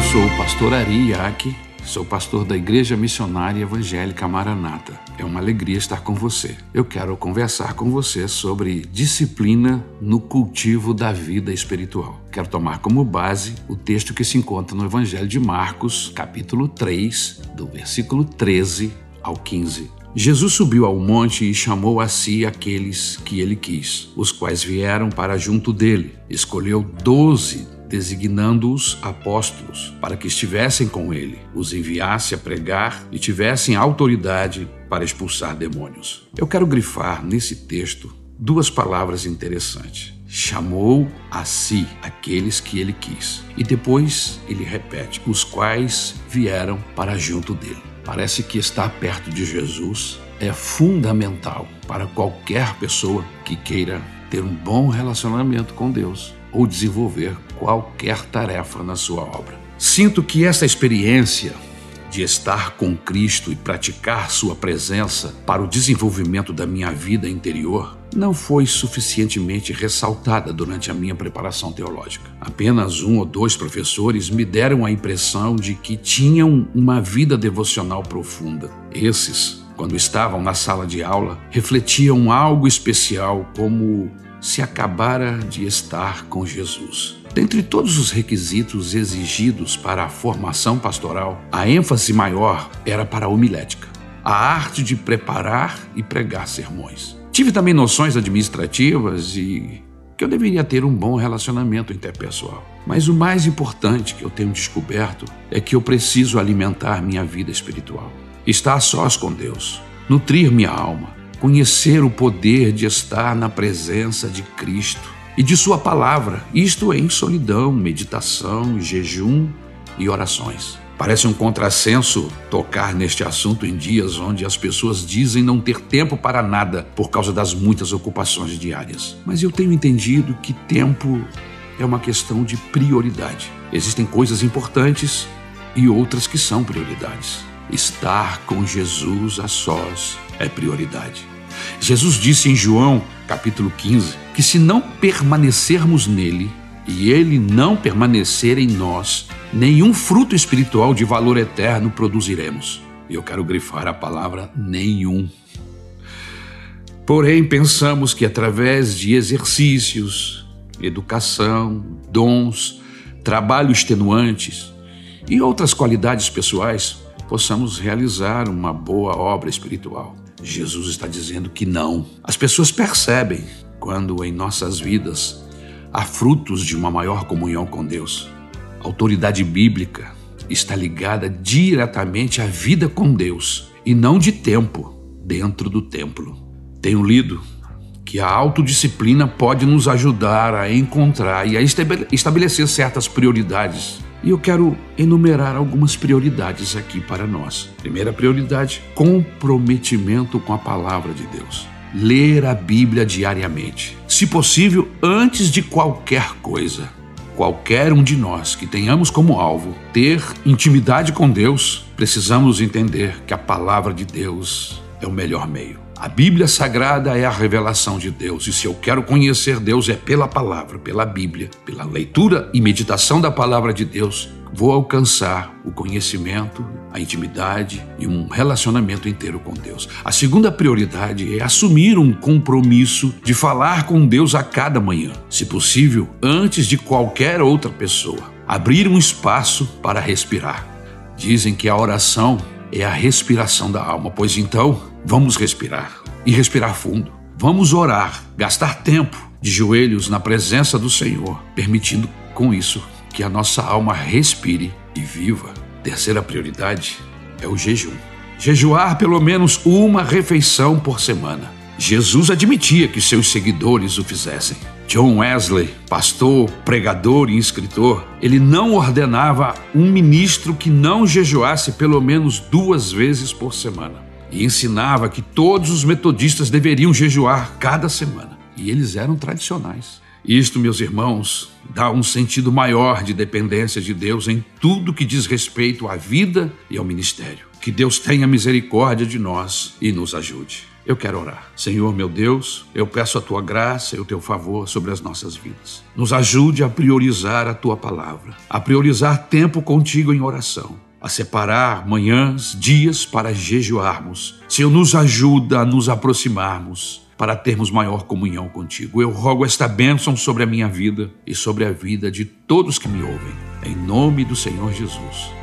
Eu sou o pastor Ari Iac, sou pastor da Igreja Missionária Evangélica Maranata. É uma alegria estar com você. Eu quero conversar com você sobre disciplina no cultivo da vida espiritual. Quero tomar como base o texto que se encontra no Evangelho de Marcos, capítulo 3, do versículo 13 ao 15. Jesus subiu ao monte e chamou a si aqueles que ele quis, os quais vieram para junto dele. Escolheu doze designando-os apóstolos, para que estivessem com ele, os enviasse a pregar e tivessem autoridade para expulsar demônios. Eu quero grifar nesse texto duas palavras interessantes. Chamou a si aqueles que ele quis. E depois ele repete: os quais vieram para junto dele. Parece que estar perto de Jesus é fundamental para qualquer pessoa que queira ter um bom relacionamento com Deus ou desenvolver qualquer tarefa na sua obra. Sinto que essa experiência de estar com Cristo e praticar Sua presença para o desenvolvimento da minha vida interior não foi suficientemente ressaltada durante a minha preparação teológica. Apenas um ou dois professores me deram a impressão de que tinham uma vida devocional profunda. Esses, quando estavam na sala de aula, refletiam algo especial como se acabara de estar com Jesus. Dentre todos os requisitos exigidos para a formação pastoral, a ênfase maior era para a homilética, a arte de preparar e pregar sermões. Tive também noções administrativas e que eu deveria ter um bom relacionamento interpessoal. Mas o mais importante que eu tenho descoberto é que eu preciso alimentar minha vida espiritual, estar sós com Deus, nutrir minha alma, conhecer o poder de estar na presença de Cristo e de Sua palavra, isto em solidão, meditação, jejum e orações. Parece um contrassenso tocar neste assunto em dias onde as pessoas dizem não ter tempo para nada por causa das muitas ocupações diárias. Mas eu tenho entendido que tempo é uma questão de prioridade. Existem coisas importantes e outras que são prioridades. Estar com Jesus a sós é prioridade. Jesus disse em João, capítulo 15, que se não permanecermos nele e ele não permanecer em nós, nenhum fruto espiritual de valor eterno produziremos. E eu quero grifar a palavra nenhum. Porém, pensamos que através de exercícios, educação, dons, trabalho extenuantes e outras qualidades pessoais, possamos realizar uma boa obra espiritual. Jesus está dizendo que não. As pessoas percebem quando em nossas vidas há frutos de uma maior comunhão com Deus. A autoridade bíblica está ligada diretamente à vida com Deus e não de tempo dentro do templo. Tenho lido que a autodisciplina pode nos ajudar a encontrar e a estabelecer certas prioridades e eu quero enumerar algumas prioridades aqui para nós. Primeira prioridade: comprometimento com a palavra de Deus. Ler a Bíblia diariamente. Se possível, antes de qualquer coisa. Qualquer um de nós que tenhamos como alvo ter intimidade com Deus, precisamos entender que a palavra de Deus é o melhor meio. A Bíblia Sagrada é a revelação de Deus, e se eu quero conhecer Deus é pela palavra, pela Bíblia, pela leitura e meditação da palavra de Deus, vou alcançar o conhecimento, a intimidade e um relacionamento inteiro com Deus. A segunda prioridade é assumir um compromisso de falar com Deus a cada manhã, se possível, antes de qualquer outra pessoa. Abrir um espaço para respirar. Dizem que a oração é a respiração da alma, pois então Vamos respirar e respirar fundo. Vamos orar, gastar tempo de joelhos na presença do Senhor, permitindo com isso que a nossa alma respire e viva. Terceira prioridade é o jejum. Jejuar pelo menos uma refeição por semana. Jesus admitia que seus seguidores o fizessem. John Wesley, pastor, pregador e escritor, ele não ordenava um ministro que não jejuasse pelo menos duas vezes por semana e ensinava que todos os metodistas deveriam jejuar cada semana. E eles eram tradicionais. Isto, meus irmãos, dá um sentido maior de dependência de Deus em tudo que diz respeito à vida e ao ministério. Que Deus tenha misericórdia de nós e nos ajude. Eu quero orar. Senhor meu Deus, eu peço a tua graça e o teu favor sobre as nossas vidas. Nos ajude a priorizar a tua palavra, a priorizar tempo contigo em oração, a separar manhãs, dias para jejuarmos. Senhor, nos ajuda a nos aproximarmos para termos maior comunhão contigo. Eu rogo esta bênção sobre a minha vida e sobre a vida de todos que me ouvem. Em nome do Senhor Jesus.